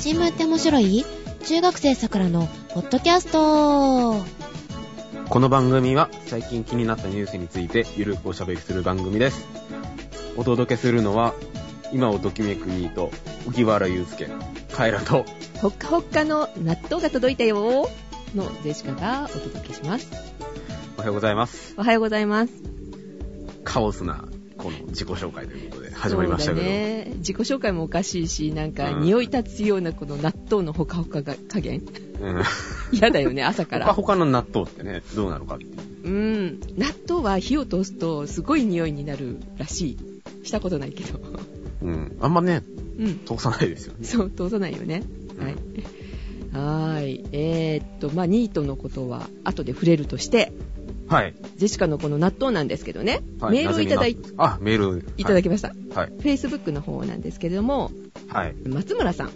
新聞って面白い？中学生さくらのポッドキャストこの番組は最近気になったニュースについてゆるくおしゃべりする番組です。お届けするのは、今をときめくニート、荻原祐介、カエラと、ほっかほっかの納豆が届いたよのジェシカがお届けします。おはようございます。おはようございます。カオスな、この自己紹介ということで始まりましたけど。そうだね。自己紹介もおかしいし、なんかうん匂い立つようなこの納豆のほかほかが加減。うん。嫌だよね、朝から。他他の納豆ってね、どうなのかっていう。うん。納豆は火を通すとすごい匂いになるらしい。したことないけど。うん。あんまね、うん。通さないですよね。そう、通さないよね。はい。はーい。えー、っと、まあ、ニートのことは後で触れるとして、はい。ジェシカのこの納豆なんですけどね、はいメールをいただいあ、メール。いただきました。はい。Facebook の方なんですけれども、はい。松村さん。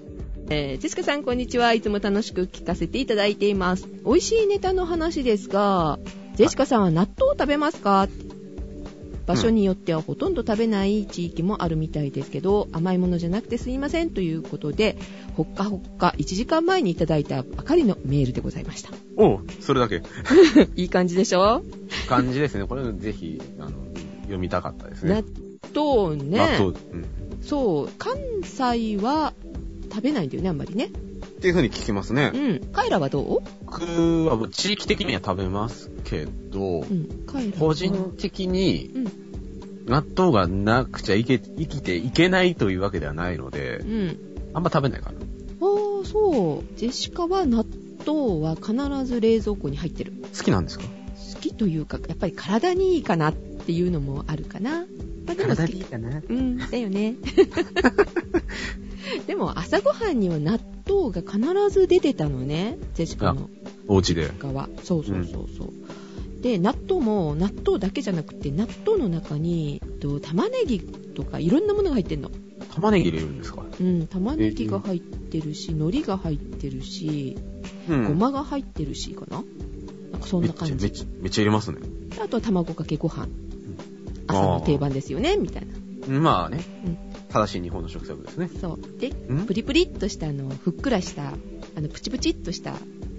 えー、ジェシカさん、こんにちは。いつも楽しく聞かせていただいています。美味しいネタの話ですが、ジェシカさんは納豆を食べますか？場所によってはほとんど食べない地域もあるみたいですけど、甘いものじゃなくてすいませんということで、ほっかほっか1時間前にいただいたばかりのメールでございました。おうそれだけ。いい感じでしょ？感じですね。これぜひ、あの、読みたかったですね。納豆ね。納豆。うん。そう、関西は食べないんだよね、あんまりね。っていう風に聞きますね。うん。カイラはどう？僕はもう地域的には食べますけど、うん。カイラは個人的にうん。納豆がなくちゃいけ生きていけないというわけではないのでう、ん。あんま食べないかな。ああ、そう。ジェシカは納豆は必ず冷蔵庫に入ってる。好きなんですか？好きというか、やっぱり体にいいかなっていうのもあるかな。まあ、でも好き。かなうん、だよね。でも朝ごはんには納豆が必ず出てたのね。ジェシカのお家で。側。そうそうそうそう。で、納豆も納豆だけじゃなくて、納豆の中に、と玉ねぎとかいろんなものが入ってんの。玉ねぎ入れるんですか？うん、玉ねぎが入ってるし、海苔が入ってるし、うんごまが入ってるし、かな？なんかそんな感じ。めっちゃめっちゃめっちゃ入れますね。あとは卵かけご飯。朝の定番ですよね、みたいな。まあねうん。正しい日本の食卓ですね。そう。で、ん？プリプリっとした、あの、ふっくらした、あの、プチプチっとした、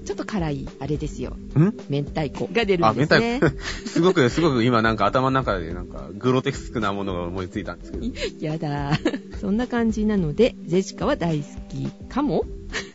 ちょっと辛い、あれですよ。ん？明太子が出るあ、明太んですね。子。すごく、すごく今なんか頭の中でなんかグロテスクなものが思いついたんですけど。やだ。そんな感じなので、ジェシカは大好きかも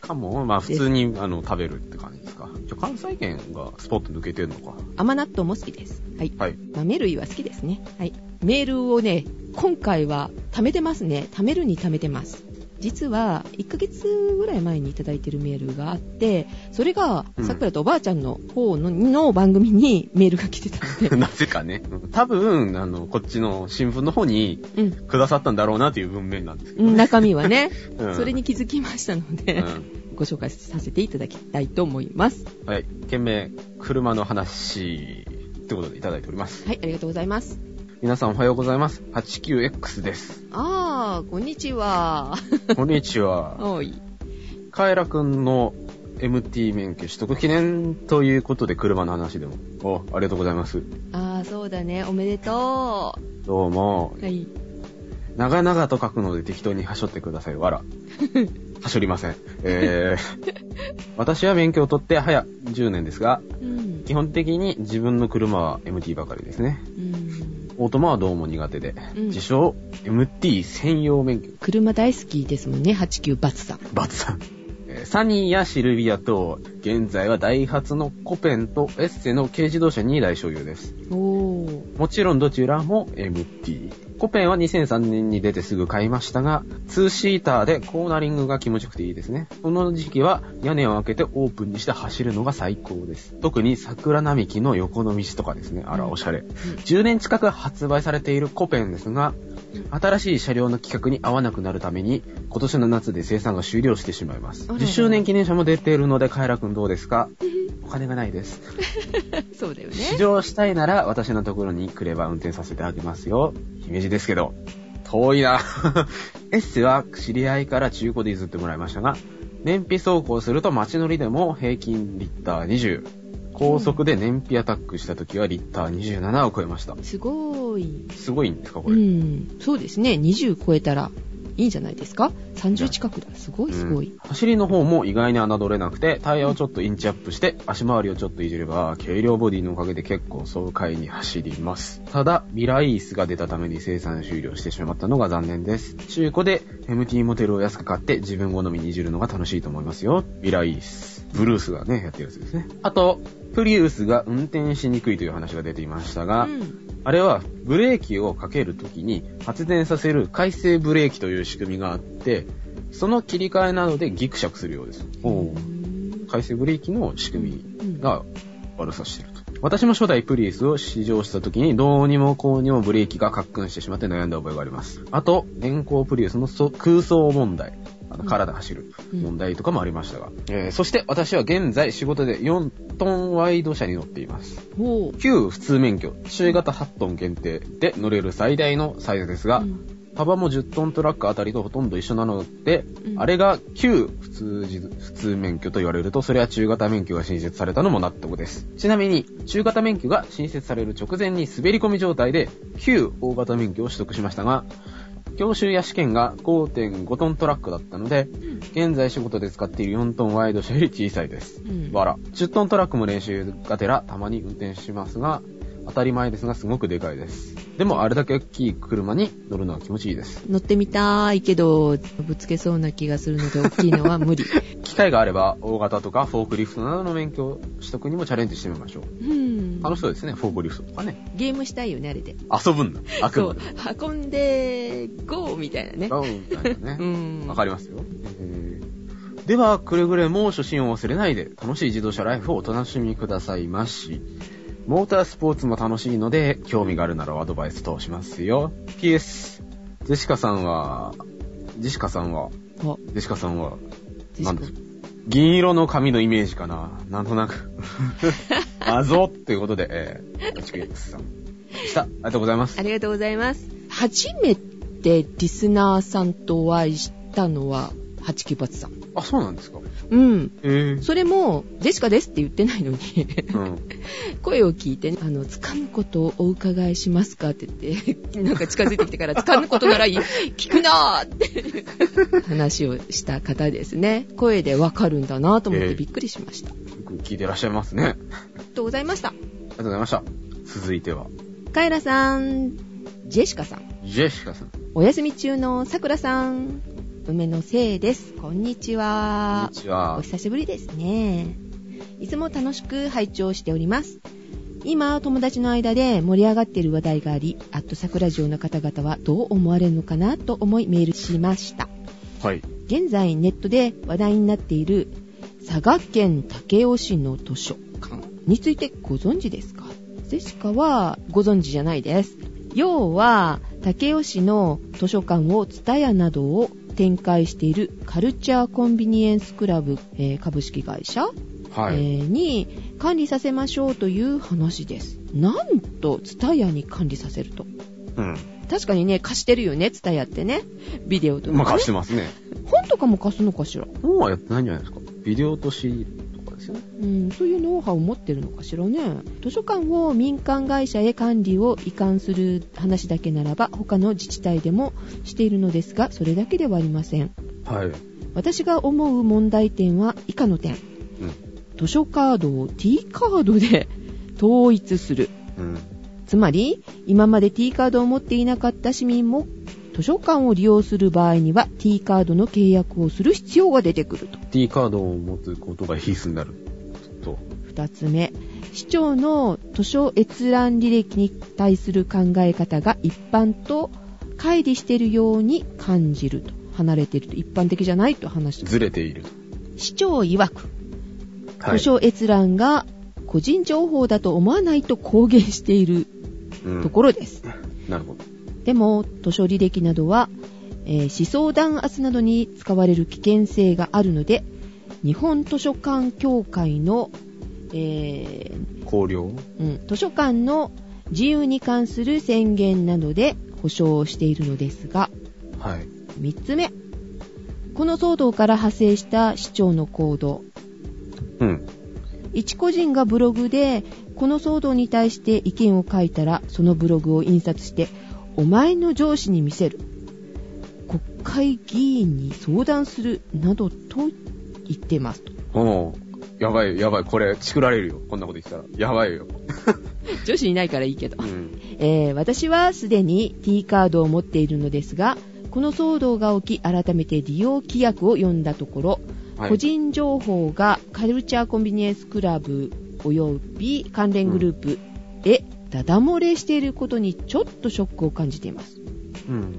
かも、まあ普通にあの食べるって感じですか？じゃあ関西圏がスポット抜けてるのか。甘納豆も好きです。はい。はい。豆類は好きですね。はい。メールをね、今回は貯めてますね。貯めるに貯めてます。実は、1ヶ月ぐらい前にいただいてるメールがあって、それがう、んさくらとおばあちゃんの方のの番組に メールが来てたので、なぜかね。多分、あの、こっちの新聞の方にうんくださったんだろうなという文面なんですけど、うん。中身はね、うんそれに気づきましたので、うご紹介させていただきたいと思います。ん。はい。件名、車の話、ってことでいただいております。はい、ありがとうございます。皆さんおはようございます。89X です。あー、こんにちは。こんにちは。おい。カエラくんの MT 免許取得記念ということで車の話でも。お、ありがとうございます。あー、そうだね。おめでとどうもう。、はい。長々と書くので適当にはしょってください。わら。はしょりません。えー、私は免許を取って早10年ですが、うん。基本的に自分の車は MT ばかりですね。うん。オートマはどうも苦手で、うん自称 MT 専用免許。車大好きですもんね、89バツさん。バツさん。えーサニーやシルビアと、現在はダイハツのコペンとエッセの軽自動車2台所有です。おー。もちろんどちらも MT。コペンは2003年に出てすぐ買いましたが、2シーターでコーナリングが気持ちよくていいですね。この時期は屋根を開けてオープンにして走るのが最高です。特に桜並木の横の道とかですね。あら、おしゃれ。10年近く発売されているコペンですが、新しい車両の規格に合わなくなるために、今年の夏で生産が終了してしまいます。あらら10周年記念車も出ているので、カエラくんどうですか？お金がないです。そうだよね。試乗したいなら私のところに来れば運転させてあげますよ。姫路ですけど。遠いな。エッセは知り合いから中古で譲ってもらいましたが、燃費走行すると街乗りでも平均リッター20。高速で燃費アタックした時はリッター27を超えました。すごい。すごいんですかこうれ。ん。そうですね。20超えたらいいんじゃないですか ?30 近くだ。すごいすごい。うん走りの方も意外に侮れなくて、タイヤをちょっとインチアップして、足回りをちょっといじれば、軽量ボディのおかげで結構爽快に走ります。ただ、ミライースが出たために生産終了してしまったのが残念です。中古で MT モデルを安く買って自分好みにいじるのが楽しいと思いますよ。ミライース。ブルースがね、やってるやつですね。あと、プリウスが運転しにくいという話が出ていましたが、うん。あれはブレーキをかけるときに発電させる回生ブレーキという仕組みがあって、その切り替えなどでギクシャクするようです。回生ブレーキの仕組みが悪さしてると。私も初代プリウスを試乗した時にどうにもこうにもブレーキがカックンしてしまって悩んだ覚えがあります。あと、現行プリウスの空想問題。あの、体走る問題とかもありましたが。えーそして私は現在仕事で4トンワイド車に乗っています。旧普通免許、中型8トン限定で乗れる最大のサイズですが、うん幅も10トントラックあたりとほとんど一緒なので、うんあれが旧普通自普通免許と言われると、それは中型免許が新設されたのも納得です。ちなみに、中型免許が新設される直前に滑り込み状態で、旧大型免許を取得しましたが、教習や試験が5.5トントラックだったので、現在仕事で使っている4トンワイド車より小さいです。うん、わら。10トントラックも練習がてらたまに運転しますが、当たり前ですがすごくでかいです。でもあれだけ大きい車に乗るのは気持ちいいです。乗ってみたいけど、ぶつけそうな気がするので、大きいのは無理。機会があれば大型とかフォークリフトなどの免許取得にもチャレンジしてみましょう。うん。楽しそうですね、フォークリフトとかね。ゲームしたいよね、あれで。遊ぶんだ。あくそうまで。。運んで、ゴーみたいなね。ガウンみたいなうね。ん。わかりますよ。えーでは、くれぐれも初心を忘れないで、楽しい自動車ライフをお楽しみくださいまし。モータースポーツも楽しいので、興味があるならアドバイス通しますよ。PS、ジェシカさんは、ジェシカさんは、あ、ジェシカさんは、なんです銀色の髪のイメージかななんとなく。あぞっていうことで、えー、HKX さん。でした。ありがとうございますあ。りがとうございます。初めてリスナーさんとお会いしたのは、八九八さん。あ、そうなんですか？うん。へえ。それも、ジェシカですって言ってないのに、うん。声を聞いて、あの、つかぬことをお伺いしますかって言って、なんか近づいてきてから、つかぬことならいい 聞くなーって話をした方ですね。声でわかるんだなと思っええてびっくりしました。あよく聞いてらっしゃいますね。ありりがとうございました。がとうございました。続いては、カエラさん、ジェシカさん、ジェシカさん。お休み中のさくらさん、梅のせいです。こんにちこんはに。ちはお。久しぶりですね。いつも楽しく拝聴しております。今、友達の間で盛り上がっている話題があり、アット桜城の方々はどう思われるのかなと思いメールしました。はい。現在ネットで話題になっている佐賀県武雄市の図書館についてご存知ですか？ジェシカはご存知じゃないです。要は、武雄市の図書館をツタヤなどを展開しているカルチャーコンビニエンスクラブ、えー株式会社、はい。えーに管理させましょうという話です。なんと、ツタヤに管理させると。うん。確かにね、貸してるよね、ツタヤってね。ビデオとか、ね。まあ、貸してますね。本とかも貸すのかしら？本はやってないんじゃないですか。ビデオと CD ですよね。うん、そういうノウハウを持ってるのかしらね。図書館を民間会社へ管理を移管する話だけならば、他の自治体でもしているのですが、それだけではありません。はい。私が思う問題点は以下の点。うん。図書カードを T カードで 統一する。うん。つまり、今まで T カードを持っていなかった市民も、図書館を利用する場合には T カードの契約をする必要が出てくると。T カードを持つことが必須になる。と。二つ目、市長の図書閲覧履歴に対する考え方が一般と乖離しているように感じると。離れていると。一般的じゃないと話してずれていると。市長曰く、はい。図書閲覧が個人情報だと思わないと公言しているうんところです。なるほど。でも、図書履歴などは、えー思想弾圧などに使われる危険性があるので、日本図書館協会の、えー考慮？うん、図書館の自由に関する宣言などで保障をしているのですが、はい。3つ目。この騒動から派生した市長の行動。うん。一個人がブログでこの騒動に対して意見を書いたらそのブログを印刷してお前の上司に見せる国会議員に相談するなどと言っていますと。やばい、やばい、これ、チクられるよ。こんなこと言ってたら。やばいよ。女子いないからいいけどう。ん。えー私はすでに T カードを持っているのですが、この騒動が起き、改めて利用規約を読んだところ、はい個人情報がカルチャーコンビニエンスクラブ及び関連グループへダダ漏れしていることにちょっとショックを感じています。うん。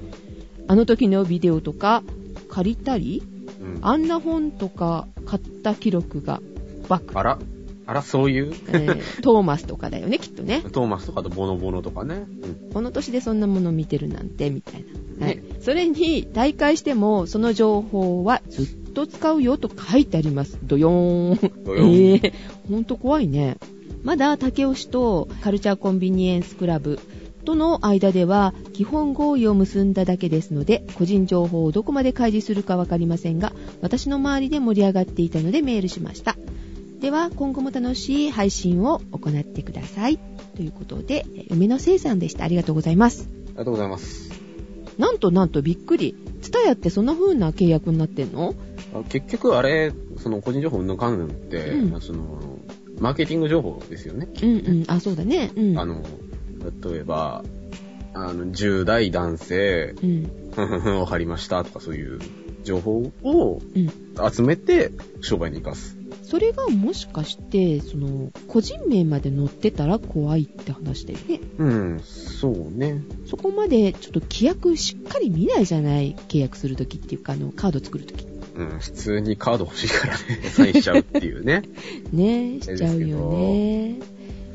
あの時のビデオとか借りたり、うん。あんな本とか買った記録がバック。あらあら、そういう？えートーマスとかだよね、きっとね。トーマスとかとボノボノとかね。うん。この年でそんなもの見てるなんて、みたいな。はいね。それに、大会しても、その情報はずっと使うよと書いてあります。ドヨーン。ドヨーン えー、ほんと怖いね。まだ、竹雄氏とカルチャーコンビニエンスクラブとの間では、基本合意を結んだだけですので、個人情報をどこまで開示するかわかりませんが、私の周りで盛り上がっていたのでメールしました。では、今後も楽しい配信を行ってください。ということで、え梅野生さんでした。ありがとうございます。ありがとうございます。なんとなんとびっくり。ツタヤってそんな風な契約になってんの？あ結局、あれ、その個人情報の関連って、うんまあその、マーケティング情報ですよね。うんうん。あ、そうだね。うん。あの、例えば、あの、10代男性、うん。を貼りましたとかそういう情報をうん。集めて商売に生かす。それがもしかして、その、個人名まで載ってたら怖いって話だよね。うん、そうね。そこまでちょっと規約しっかり見ないじゃない？契約するときっていうか、あの、カード作るとき。うん、普通にカード欲しいからね、サインしちゃうっていうね。ねしちゃうよね。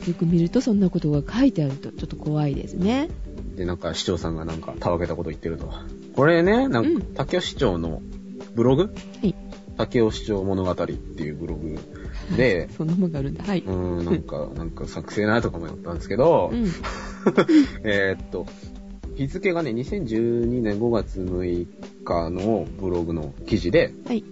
よく見るとそんなことが書いてあるとちょっと怖いですね。で、なんか市長さんがなんかたわけたこと言ってると。これね、なんうんか、竹尾市長のブログ？はい。竹尾市長物語っていうブログで、そんなもんがあるんだ。はい。うーん、なんか、なんか作成なとかもやったんですけど、うん。えーっと、日付がね、2012年5月6日のブログの記事で、はい。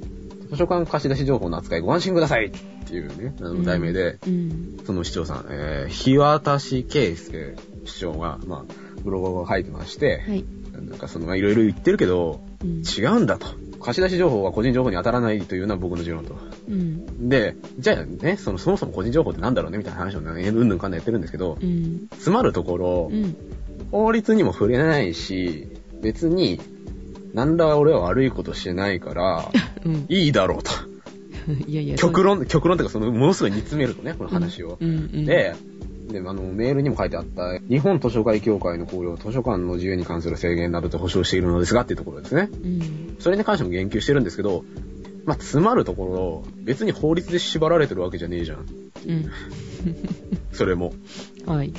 図書館貸し出し情報の扱いご安心くださいっていうね、あの題名で、うん。その市長さん、えー、日渡圭介市長が、まあ、ブログを書いてまして、はい。なんかその、まあいろいろ言ってるけど、うん。違うんだと。貸し出し情報は個人情報に当たらないというのは僕の持論と。うん。で、じゃあね、その、そもそも個人情報ってなんだろうねみたいな話をね、うんぬんかんだんやってるんですけど、うん。詰まるところう、ん。法律にも触れないし、別に、なんだ俺は悪いことしてないから、うん。いいだろうと。いやいや。極論、極論っていうか、その、ものすごい煮詰めるとね、この話を。うん。うん。で、で、あの、メールにも書いてあった、日本図書会協会の考慮、図書館の自由に関する制限などと保障しているのですがっていうところですね。うん。それに関しても言及してるんですけど、まあ、詰まるところ、別に法律で縛られてるわけじゃねえじゃん。うん。それも。はい。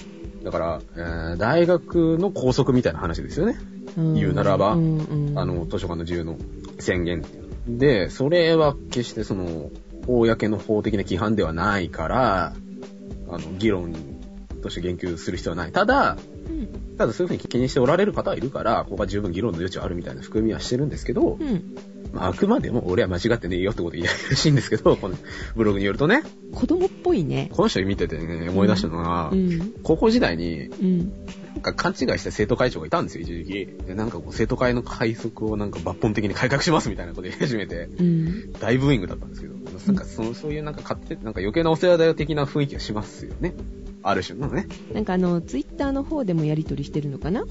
だから、えー大学の校則みたいな話ですよね。ん言うならばうんうん、あの、図書館の自由の宣言。で、それは決してその、公の法的な規範ではないから、あの、議論として言及する必要はない。ただ、うん。ただそういうふうに気にしておられる方はいるから、ここは十分議論の余地はあるみたいな含みはしてるんですけど、うん。まあ、あくまでも俺は間違ってねえよってこと言いやらしいんですけど、このブログによるとね、子供っぽいね。この人見ててね、思い出したのは、うん。高校時代に、うん。なんか勘違いした生徒会長がいたんですよ、一時期。で、なんかこう、生徒会の快速をなんか抜本的に改革しますみたいなこと言い始めて、うん。大ブーイングだったんですけど、なんかその、そういうなんか勝手、なんか余計なお世話だよ的な雰囲気がしますよね。ある種のね。なんかあの、ツイッターの方でもやりとりしてるのかな？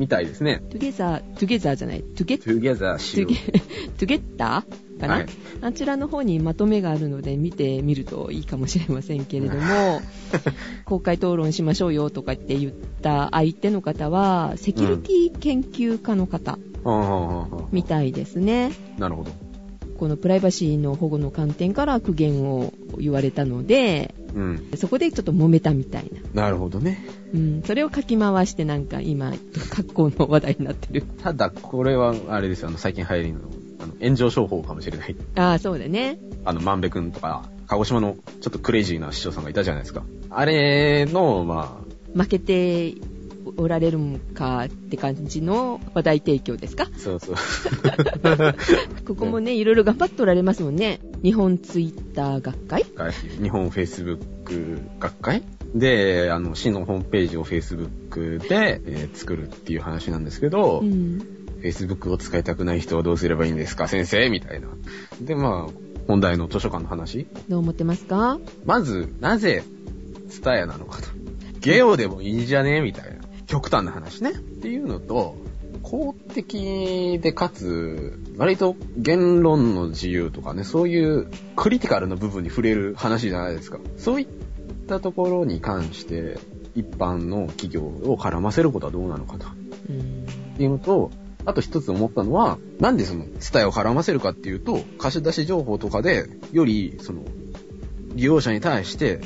みたいですね。トゥゲザー、トゥゲザーじゃない、トゥゲ、ト together しよゥゲ、トゥゲッターかな、はいあちらの方にまとめがあるので見てみるといいかもしれませんけれども、公開討論しましょうよとかって言った相手の方は、セキュリティ研究家の方う。はあはあはあはみたいですね。あなるほど。このプライバシーの保護の観点から苦言を言われたので、うん。そこでちょっと揉めたみたいな。なるほどね。うん、それを書き回してなんか今、格好の話題になってる。ただ、これは、あれですよ、あの、最近流行りの、あの、炎上商法かもしれない。ああ、そうだね。あの、万部くんとか、鹿児島のちょっとクレイジーな市長さんがいたじゃないですか。あれの、ま負けておられるんかって感じの話題提供ですか？あ、そうそう。ここもね、いろいろ頑張っておられますもんね。日本ツイッター学会？日本フェイスブック学会？で、あの、市のホームページをフェイスブックで、えー作るっていう話なんですけど、うん。Facebook を使いたくない人はどうすればいいんですか？先生みたいな。で、まあ、本題の図書館の話？どう思ってますか？まず、なぜ、ツタヤなのかと。ゲオでもいいんじゃね？みたいな。極端な話ね。っていうのと、公的でかつ、割と言論の自由とかね、そういうクリティカルな部分に触れる話じゃないですか。そういったところに関して、一般の企業を絡ませることはどうなのかと。うん。っていうのと、あと一つ思ったのは、なんでその、ツタヤを絡ませるかっていうと、貸し出し情報とかで、より、その、利用者に対して、うん。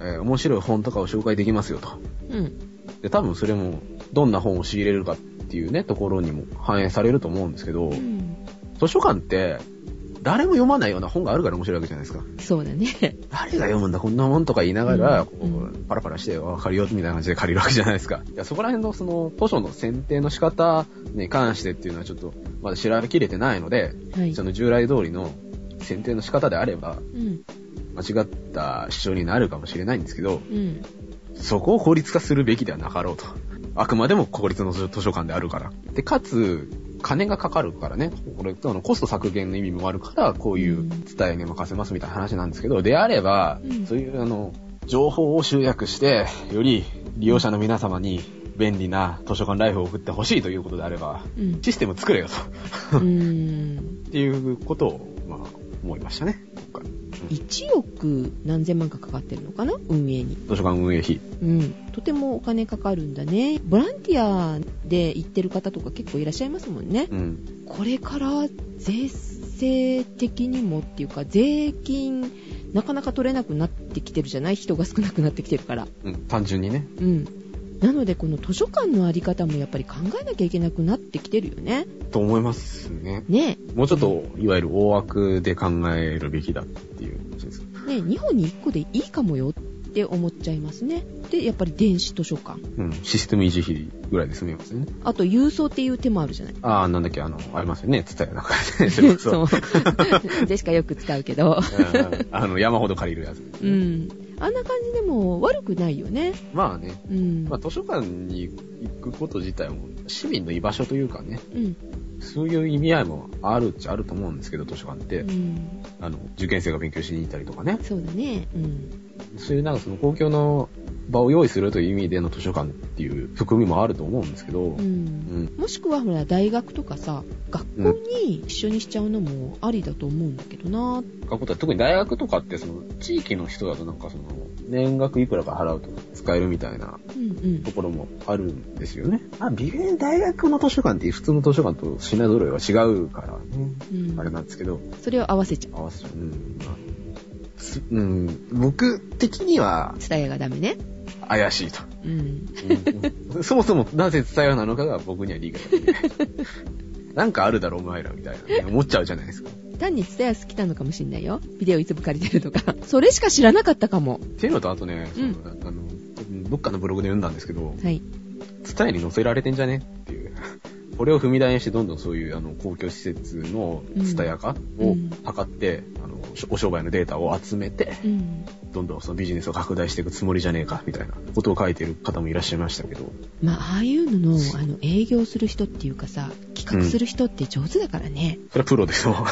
えー面白い本とかを紹介できますよと。うん。で、多分それも、どんな本を仕入れるかっていうね、ところにも反映されると思うんですけど、うん。図書館って、誰も読まないような本があるから面白いわけじゃないですか。そうだね。誰が読むんだ、こんなもんとか言いながら、うんこうパラパラして、わかるよ、みたいな感じで借りるわけじゃないですか。いや、そこら辺のその、図書の選定の仕方に関してっていうのはちょっと、まだ調べきれてないので、はい。その従来通りの選定の仕方であれば、うん。間違った主張になるかもしれないんですけど、うん。そこを効率化するべきではなかろうと。あくまでも効率の図書館であるから。で、かつ、金がかかるからね。これ、あの、コスト削減の意味もあるから、こういう伝えに任せますみたいな話なんですけど、であれば、うんそういう、あの、情報を集約して、より利用者の皆様に便利な図書館ライフを送ってほしいということであれば、うん。システム作れよと。っていうことを、まあ、思いましたね。今回1億何千万かかかってるのかな？運営に。図書館運営費。うん。とてもお金かかるんだね。ボランティアで行ってる方とか結構いらっしゃいますもんね。うん。これから税制的にもっていうか、税金なかなか取れなくなってきてるじゃない？人が少なくなってきてるから。うん。単純にね。うん。なので、この図書館のあり方もやっぱり考えなきゃいけなくなってきてるよね。と思いますね。ねもうちょっと、いわゆる大枠で考えるべきだっていう話です。ね2本に1個でいいかもよって思っちゃいますね。で、やっぱり電子図書館。うん。システム維持費ぐらいで済みますよね。あと、郵送っていう手もあるじゃない。ああ、なんだっけ、あの、ありますよね。つったよなんかね。それこそ。そう。でしかよく使うけど。うんあの、山ほど借りるやつ。うん。あんな感じでも悪くないよね。まあね。うん。まあ、図書館に行くこと自体も、市民の居場所というかね、うん。そういう意味合いもあるっちゃあると思うんですけど、図書館って。うん。あの、受験生が勉強しに行ったりとかね。そうだね。うん。そういうなんかその公共の場を用意するという意味での図書館っていう含みもあると思うんですけど、う。うんん。もしくはほら大学とかさ学校に一緒にしちゃうのもありだと思うんだけどな学校って特に大学とかってその地域の人だとなんかその年額いくらか払うと使えるみたいなうんうんところもあるんですよね。あ、微妙に大学の図書館って普通の図書館と品揃えは違うからね。うんあれなんですけど、それを合わせちゃう合わせちゃう。うん。まあすうん、僕的にはツタヤがダメね怪しいと。うんうん そもそもなぜ伝えなのかが僕には理解できない。なんかあるだろ、お前ら、みたいな、ね、思っちゃうじゃないですか。単にツタヤ好きなのかもしんないよ。ビデオいつも借りてるとか。それしか知らなかったかも。っていうのと、あとね、うん。あの、どっかのブログで読んだんですけど、はい。伝えに載せられてんじゃね？これを踏み台にしてどんどんそういうあの公共施設の伝え化をうん。測って、あのお商売のデータを集めて、うん。どんどんそのビジネスを拡大していくつもりじゃねえか、みたいなことを書いてる方もいらっしゃいましたけど、まあああいうののあの営業する人っていうかさ企画する人って上手だからね、それはプロですよ。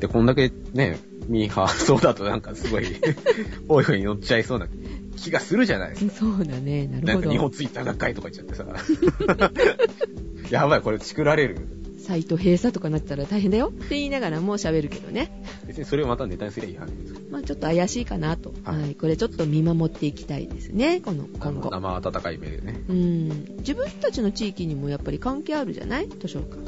で、こんだけね、ミーハーそうだとなんかすごい、多い風に乗っちゃいそうな気がするじゃないですか。そうだねなるほなんか日本どツイッター学会とか言っちゃってさ。やばい、これ作られる。サイト閉鎖とかなったら大変だよって言いながらも喋るけどね別にそれをまたネタにすりゃいい話です。まあちょっと怪しいかなと。は。はいいこれちょっと見守っていきたいですね、この今後。生温かい目でね。うん。自分たちの地域にもやっぱり関係あるじゃない？図書館。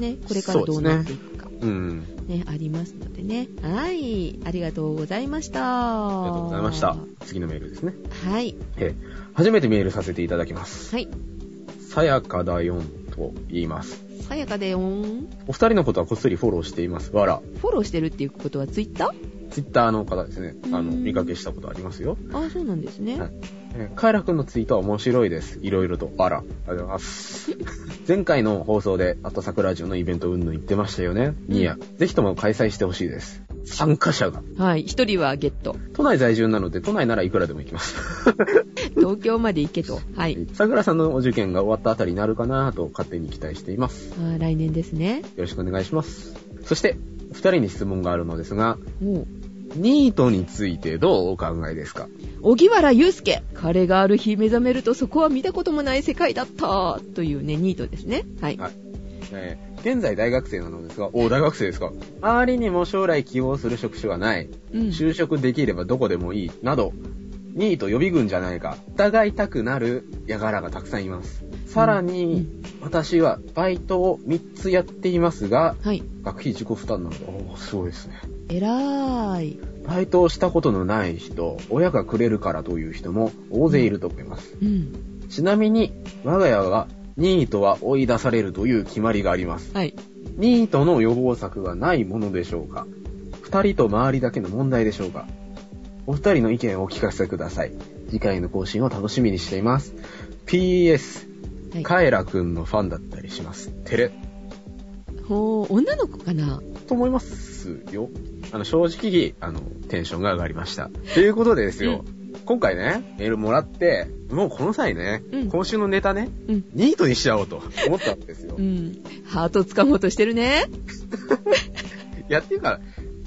ね、これからどうなっていくか。うん。ね、ありますのでね。はい。ありがとうございました。ありがとうございました。次のメールですね。はい。えー初めてメールさせていただきます。はい。さやかだよんと言います。さやかでよん。お二人のことはこっそりフォローしています。わら。フォローしてるっていうことはツイッター？ツイッターの方ですね。あの、うん見かけしたことありますよ。あ、そうなんですね。はいえーカエラくんのツイートは面白いです。いろいろと。あら。ありがとうございます。前回の放送で、あと桜ジオのイベントうんぬん言ってましたよね。ニア。ぜひとも開催してほしいです。参加者が。はい。一人はゲット。都内在住なので、都内ならいくらでも行きます。東京まで行けと。はい。桜さんのお受験が終わったあたりになるかなと勝手に期待しています。あー来年ですね。よろしくお願いします。そして、二人に質問があるのですが、ニートについてどうお考えですか？小原祐介。彼がある日目覚めるとそこは見たこともない世界だった。というね、ニートですね。はい。はいえー現在大学生なのですが、お大学生ですか？周りにも将来希望する職種はない。うん。就職できればどこでもいい。など、ニート予備軍じゃないか。疑いたくなる輩がたくさんいます。さらに、私はバイトを3つやっていますが、はい。学費自己負担なので、おー、すごいですね。えらーい。バイトをしたことのない人、親がくれるからという人も大勢いると思います。うん。ちなみに、我が家はニートは追い出されるという決まりがあります。はい。ニートの予防策はないものでしょうか二人と周りだけの問題でしょうかお二人の意見をお聞かせください。次回の更新を楽しみにしています。PS、はい。カエラくんのファンだったりします。テレ。ほー、女の子かな？と思いますよ。あの、正直、あの、テンションが上がりました。ということでですよ、今回ね、メールもらって、もうこの際ね、うん今週のネタね、うん。ニートにしちゃおうと思ったんですよ。いうん。ハート掴もうとしてるね。や、っていうか、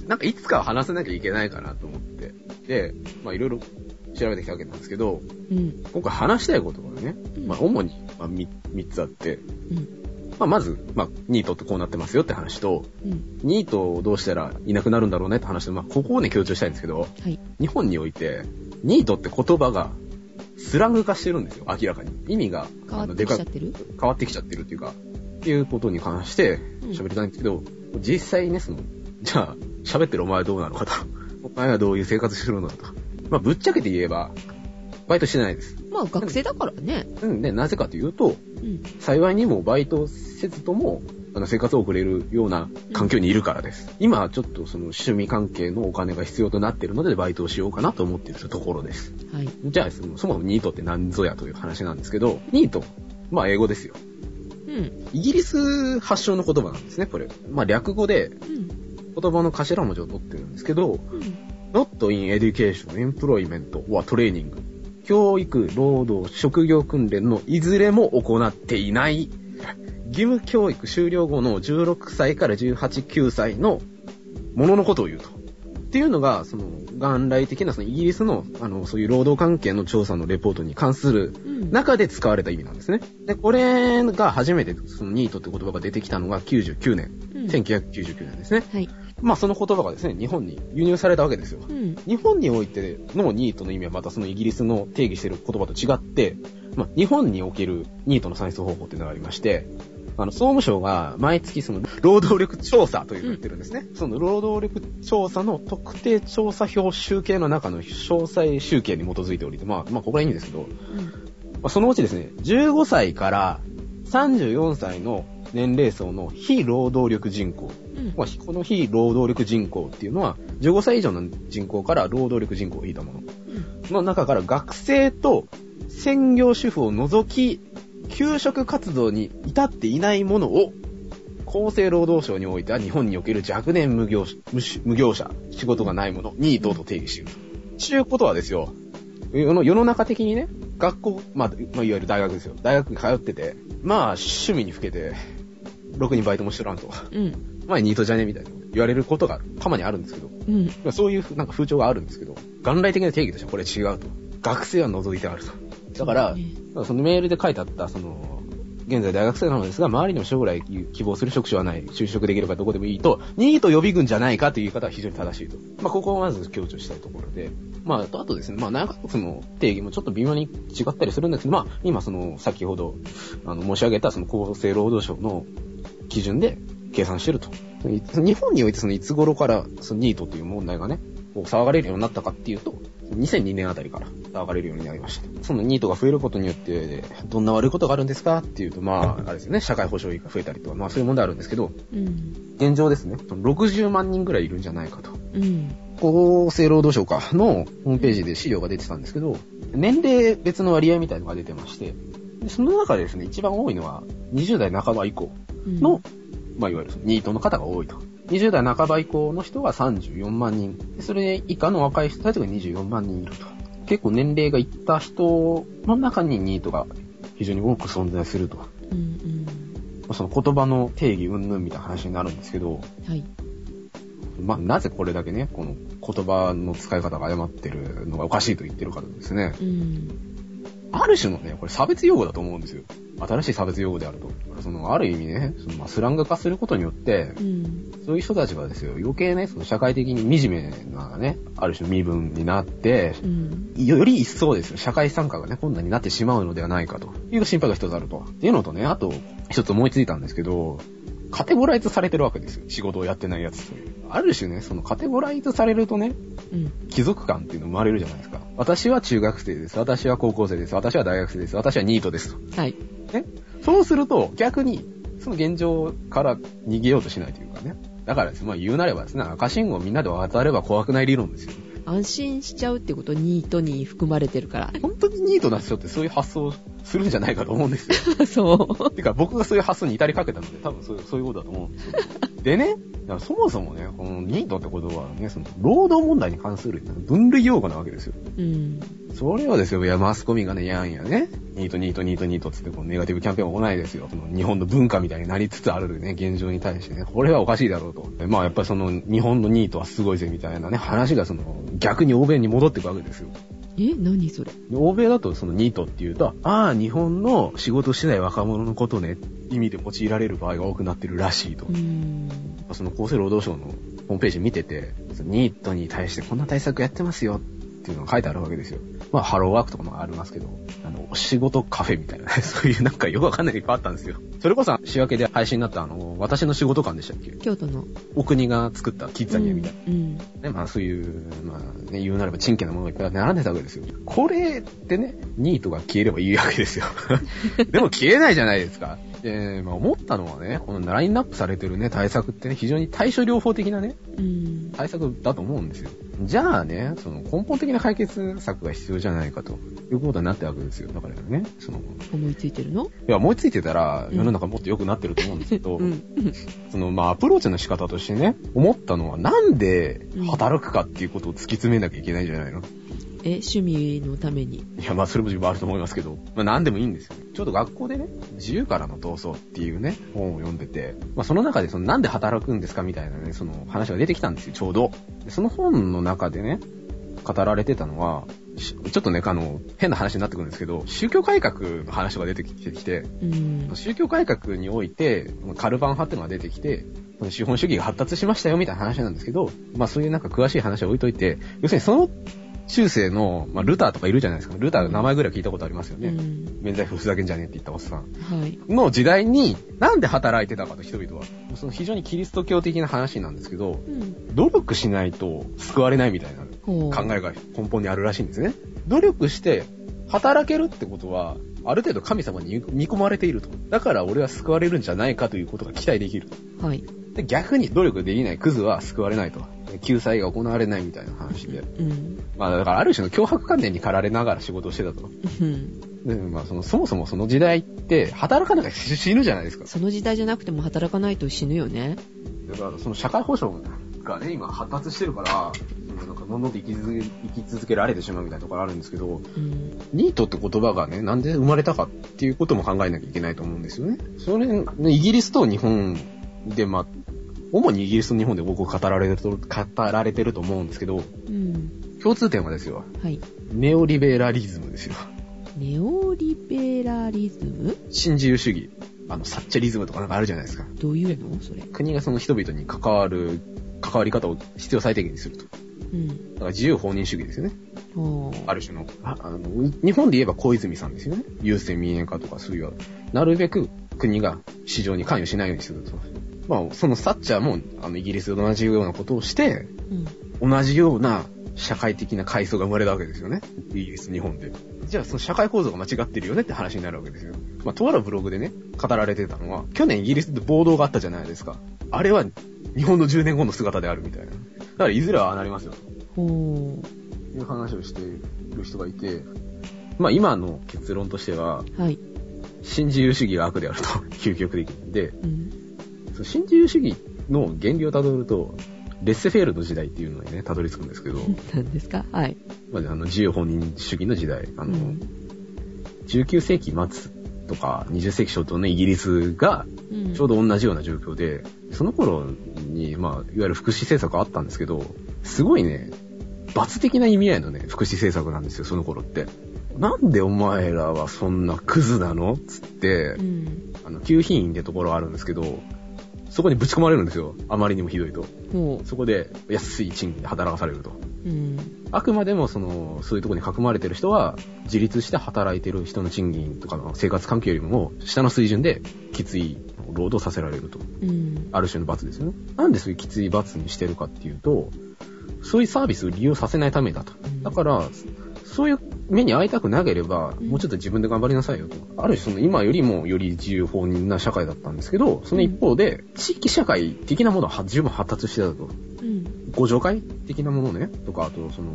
なんかいつかは話さなきゃいけないかなと思って。で、まあいろいろ調べてきたわけなんですけど、うん。今回話したいことがね、うんまあ主に、まあ、3, 三つあって、うん。まあまず、まあニートってこうなってますよって話と、うん。ニートをどうしたらいなくなるんだろうねって話と、まあここをね強調したいんですけど、はい。日本において、ニートって言葉がスラング化してるんですよ、明らかに。意味が、変わってきちゃってる？変わってきちゃってるっていうか、っていうことに関してうん喋りたいんですけど、実際ね、その、じゃあ、喋ってるお前はどうなのかと。お前はどういう生活してるのかと。まあ、ぶっちゃけて言えば、バイトしてないです。まあ学生だからね。うんで、なぜかというと、うん。幸いにもバイトとも、あの、生活を送れるような環境にいるからです。今はちょっとその趣味関係のお金が必要となっているので、バイトをしようかなと思っているところです。はい。じゃあ、そもそもニートって何ぞやという話なんですけど、ニート、まあ英語ですよ。うん。イギリス発祥の言葉なんですね、これ。まあ略語でうん。言葉の頭文字を取ってるんですけど、うん。not in education, employment or training 教育、労働、職業訓練のいずれも行っていない。義務教育終了後の16歳から18、9歳のもののことを言うと。っていうのが、その、元来的なそのイギリスの、あの、そういう労働関係の調査のレポートに関するうん。中で使われた意味なんですね。で、これが初めてそのニートって言葉が出てきたのが99年、うん1999年ですね。はい。まあその言葉がですね、日本に輸入されたわけですよ。うん。日本においてのニートの意味はまたそのイギリスの定義している言葉と違って、まあ日本におけるニートの算出方法っていうのがありまして、あの、総務省が毎月その労働力調査というのを言ってるんですね。その労働力調査の特定調査表集計の中の詳細集計に基づいておりて、まあ、まあここはいいんですけど、うん。まあ、そのうちですね、15歳から34歳の年齢層の非労働力人口。うん。まあ、この非労働力人口っていうのは、15歳以上の人口から労働力人口を引いたもの。うん。の中から学生と専業主婦を除き、給食活動に至っていないものを、厚生労働省においては日本における若年無業無業者、仕事がないもの、ニートと定義していると。ちゅうことはですよ、世の世の中的にね、学校、まあ、まあ、いわゆる大学ですよ。大学に通ってて、まあ、趣味にふけて、ろくにバイトもしとらんと。うん。まあ、ニートじゃねみたいな言われることがたまにあるんですけど、うん。まあそういうなんか風潮があるんですけど、元来的な定義としてはこれ違うと。学生は除いてあると。だから、ねそのメールで書いてあった、その、現在大学生なのですが、周りにも将来希望する職種はない、就職できればどこでもいいと、ニート予備軍じゃないかという言い方は非常に正しいと。まあ、ここをまず強調したいところで、まあ、あとですね、まあ、内閣府の定義もちょっと微妙に違ったりするんですけど、まあ、今その、先ほど、あの、申し上げたその厚生労働省の基準で計算してると。日本においてそのいつ頃からそのニートという問題がね、騒がれるようになったかっていうと、2002年あたりから騒がれるようになりました。そのニートが増えることによって、どんな悪いことがあるんですかっていうと、まあ、あれですよね、社会保障費が増えたりとか、まあそういう問題あるんですけど、うん。現状ですね、その60万人ぐらいいるんじゃないかと。うん。厚生労働省かのホームページで資料が出てたんですけど、年齢別の割合みたいのが出てまして、でその中でですね、一番多いのは20代半ば以降うん。の、まあ、いわゆるニートの方が多いと。20代半ば以降の人が34万人。でそれ以下の若い人たちが24万人いると。結構年齢がいった人の中にニートが非常に多く存在すると。うんうん。まあその言葉の定義云々みたいな話になるんですけど、はい。まあ、なぜこれだけね、この言葉の使い方が誤ってるのがおかしいと言ってるかとですね、うん。ある種のね、これ差別用語だと思うんですよ。新しい差別用語であると。その、ある意味ね、そのまあスラング化することによってう、ん。そういう人たちがですよ、余計ね、その社会的に惨めなね、ある種身分になって、うん。より一層ですよ、社会参加がね、困難になってしまうのではないかという心配が一つあると。っていうのとね、あと、一つ思いついたんですけど、カテゴライズされてるわけですよ。仕事をやってないやつという。ある種ね、そのカテゴライズされるとね、うん。貴族感っていうの生まれるじゃないですか。私は中学生です。私は高校生です。私は大学生です。私はニートですと。はい。ね。そうすると、逆に、その現状から逃げようとしないというかね。だからです。まあ言うなればですね、赤信号みんなで渡れば怖くない理論ですよ。安心しちゃうってことニートに含まれてるから。本当にニートな人ってそういう発想するんじゃないかと思うんですよ。そう。てか僕がそういう発想に至りかけたので、多分そうそういうことだと思うんですよ。でね、そもそもね、このニートってことはね、その、労働問題に関する分類用語なわけですよ。うん。それはですよ、いや、マスコミがね、やんやね、ニート、ニート、ニート、ニートつって、このネガティブキャンペーンを行いですよ。その日本の文化みたいになりつつあるね、現状に対してね、これはおかしいだろうと。でまあ、やっぱりその、日本のニートはすごいぜ、みたいなね、話がその、逆に欧米に戻っていくわけですよ。え何それ？で欧米だとそのニートっていうと、ああ、日本の仕事してない若者のことね、意味で用いられる場合が多くなってるらしいとう。ん。その厚生労働省のホームページ見てて、ニートに対してこんな対策やってますよっていうのが書いてあるわけですよ。まあ、ハローワークとかもありますけど、あの、お仕事カフェみたいなね、そういうなんかよくわかんないのいっぱいあったんですよ。それこそ、仕分けで配信になったあの、私の仕事館でしたっけ？京都の。お国が作ったキッザニアみたいな。うん。ね、まあそういう、まあね、言うなれば賃金なものがいっぱい並んでたわけですよ。これってね、ニートが消えればいいわけですよ。でも消えないじゃないですか。で、まあ思ったのはね、このラインナップされてるね、対策ってね、非常に対処療法的なね、うん。対策だと思うんですよ。じゃあね、その根本的な解決策が必要じゃないかということになったわけですよ。だからね、その、い思いついてるの？や、思いついてたら世の中もっと良くなってると思うんですけど、うん。その、まあ、アプローチの仕方としてね、思ったのは、なんで働くかっていうことを突き詰めなきゃいけないんじゃないの、え、趣味のために。いや、まあ、それも自分あると思いますけど、まあ、なんでもいいんですよ。ちょうど学校でね、自由からの闘争っていうね、本を読んでて、まあ、その中で、その、なんで働くんですかみたいなね、その話が出てきたんですよ、ちょうど。でその本の中でね、語られてたのは、しちょっとね、あの、変な話になってくるんですけど、宗教改革の話が出てきて、うん。宗教改革において、カルバン派っていうのが出てきて、資本主義が発達しましたよみたいな話なんですけど、まあそういうなんか詳しい話は置いといて、要するにその中世の、まあルターとかいるじゃないですか。ルターの名前ぐらい聞いたことありますよね。うん。免罪符ふざけんじゃねえって言ったおっさん。はい。の時代に、なんで働いてたかと人々は。その非常にキリスト教的な話なんですけど、うん。努力しないと救われないみたいな。考えが根本にあるらしいんですね。努力して働けるってことは、ある程度神様に見込まれていると。だから俺は救われるんじゃないかということが期待できると。はい。で逆に努力できないクズは救われないと。救済が行われないみたいな話で。うん。まあだからある種の脅迫観念に駆られながら仕事をしてたと。うん。で、まあその、そもそもその時代って働かなきゃ死ぬじゃないですか。その時代じゃなくても働かないと死ぬよね。だからその社会保障がね、今発達してるから、なんかどんどんと生き続け生き続けられてしまうみたいなところあるんですけど、うん。ニートって言葉がね、なんで生まれたかっていうことも考えなきゃいけないと思うんですよね。それ、イギリスと日本で、まあ、主にイギリスと日本で僕語られてると、語られてると思うんですけど、うん。共通点はですよ、はい。ネオリベラリズムですよ。ネオリベラリズム？新自由主義。あの、サッチャリズムとかなんかあるじゃないですか。どういうの？それ。国がその人々に関わる、関わり方を必要最低限にすると。うん。だから自由放任主義ですよね。ある種の。ああの日本で言えば小泉さんですよね。郵政民営化とかそういう、なるべく国が市場に関与しないようにすると。まあ、そのサッチャーも、あの、イギリスと同じようなことをして、うん。同じような社会的な階層が生まれたわけですよね。イギリス、日本で。じゃあ、その社会構造が間違ってるよねって話になるわけですよ。まあ、とあるブログでね、語られてたのは、去年イギリスで暴動があったじゃないですか。あれは日本の10年後の姿であるみたいな。だから、いずれはああなりますよ。ほという話をしている人がいて、まあ、今の結論としては、う。はい。新自由主義が悪であると、究極的に。で、うん。新自由主義の原理をたどると、レッセフェールの時代っていうのにね、たどり着くんですけど、何ですか？はい。まあ、あの自由本人主義の時代、あの、うん19世紀末とか20世紀初頭のイギリスがうんちょうど同じような状況で、その頃に、まあ、いわゆる福祉政策あったんですけど、すごいね、罰的な意味合いのね、福祉政策なんですよ、その頃って。なんでお前らはそんなクズなの？つってう、ん。あの、給品員ってところあるんですけど、そこにぶち込まれるんですよ。あまりにもひどいと。ほそこで安い賃金で働かされると。う。うん。あくまでもその、そういうところに囲まれてる人は、自立して働いてる人の賃金とかの生活環境よりも、下の水準できつい労働させられると。うん。ある種の罰ですよね。なんでそういうきつい罰にしてるかっていうと、そういうサービスを利用させないためだと。だから、そういう目に遭いたくなければ、うんもうちょっと自分で頑張りなさいよと。ある種その今よりもより自由放任な社会だったんですけど、その一方で、地域社会的なものは十分発達してたと。うん。互助会的なものね、とか、あとその、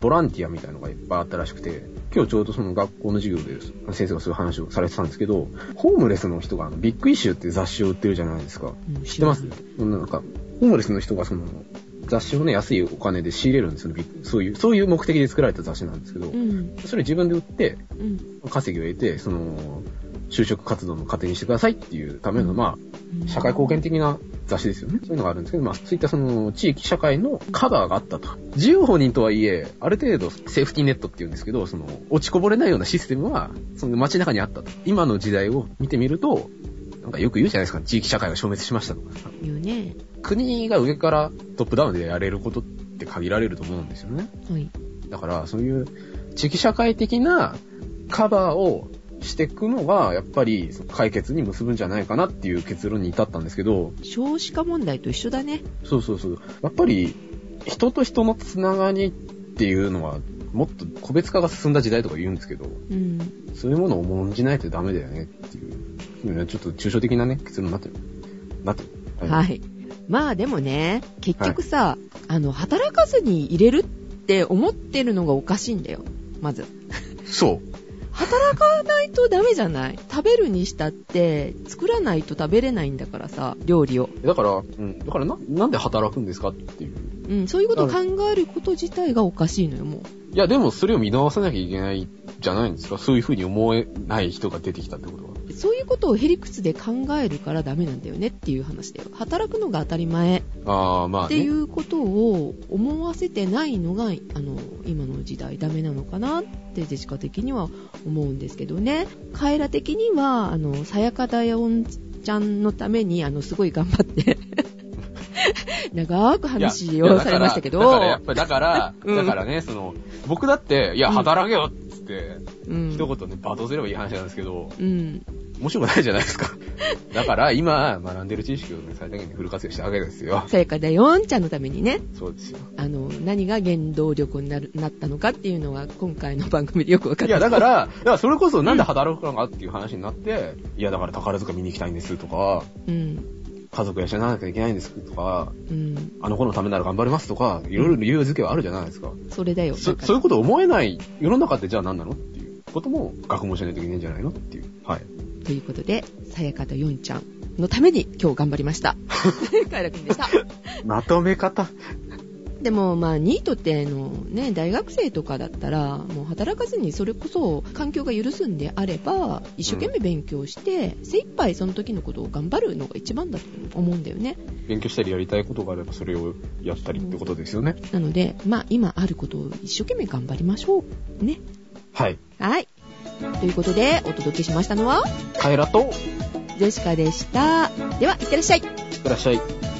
ボランティアみたいなのがいっぱいあったらしくて、今日ちょうどその学校の授業で先生がそういう話をされてたんですけど、ホームレスの人があのビッグイシューっていう雑誌を売ってるじゃないですか。うん知ってます？なんか、ホームレスの人がその、雑誌をね、安いお金で仕入れるんですよ。ビッグそういう、そういう目的で作られた雑誌なんですけど、うん。それ自分で売って、うん。稼ぎを得て、その、就職活動の糧にしてくださいっていうための、まあ、社会貢献的な雑誌ですよね。そういうのがあるんですけど、まあ、そういったその、地域社会のカバーがあったと。自由放任とはいえ、ある程度、セーフティーネットっていうんですけど、その、落ちこぼれないようなシステムは、その街中にあったと。今の時代を見てみると、なんかよく言うじゃないですか、地域社会が消滅しましたとかさ。言うね。国が上からトップダウンでやれることって限られると思うんですよね。はい。だから、そういう地域社会的なカバーをしていくのが、やっぱり解決に結ぶんじゃないかなっていう結論に至ったんですけど、少子化問題と一緒だね。そうそうそう。やっぱり、人と人のつながりっていうのは、もっと個別化が進んだ時代とか言うんですけど、うん。そういうものを重んじないとダメだよねっていう、うんちょっと抽象的なね、結論になってる。なってる。はい。まあでもね、結局さ、あの、働かずに入れるって思ってるのがおかしいんだよ。まず。そう。働かないとダメじゃない食べるにしたって、作らないと食べれないんだからさ、料理を。だから、うん、だからな、なんで働くんですかっていう。うん、そういうことを考えること自体がおかしいのよ、もう。いや、でもそれを見直さなきゃいけないじゃないんですかそういう風に思えない人が出てきたってことは。そういうことをヘリクツで考えるからダメなんだよねっていう話だよ。働くのが当たり前ああ、まあ、ね。っていうことを思わせてないのが、あの、今の時代ダメなのかなってジェシカ的には思うんですけどね。カエラ的には、あの、さやかだよんちゃんのために、あの、すごい頑張って、長く話をされましたけど、だからやっぱり、だから、うんだからね、その、僕だって、いや、うん働けよって、うん。一言ね、罵倒すればいい話なんですけど、うん。面白くないじゃないですか。だから、今、学んでる知識をね、最大限にフル活用したわけですよ。さやかだよんちゃんのためにね、そうですよ。あの、何が原動力になるなったのかっていうのが今回の番組でよくわかった。いや、だから、だからそれこそなんで働くのかっていう話になって、いや、だから宝塚見に行きたいんですとか、うん。家族養わなきゃいけないんですとか、うん。あの子のためなら頑張りますとか、いろいろ理由付けはあるじゃないですか。それだよ。そそういうこと思えない世の中ってじゃあ何なのっていうことも学問しないといけないんじゃないのっていう。はい。ということで、さやかとよんちゃんのために今日頑張りました。カエラくんでした。まとめ方。でもまあニートってのね、大学生とかだったら、もう働かずにそれこそ環境が許すんであれば、一生懸命勉強して、精一杯その時のことを頑張るのが一番だと思うんだよね。勉強したりやりたいことがあればそれをやったりってことですよね。なので、まあ今あることを一生懸命頑張りましょう。ね。はい。はい。ということで、お届けしましたのは、カエラと、ジェシカでした。では、いってらっしゃい。いってらっしゃい。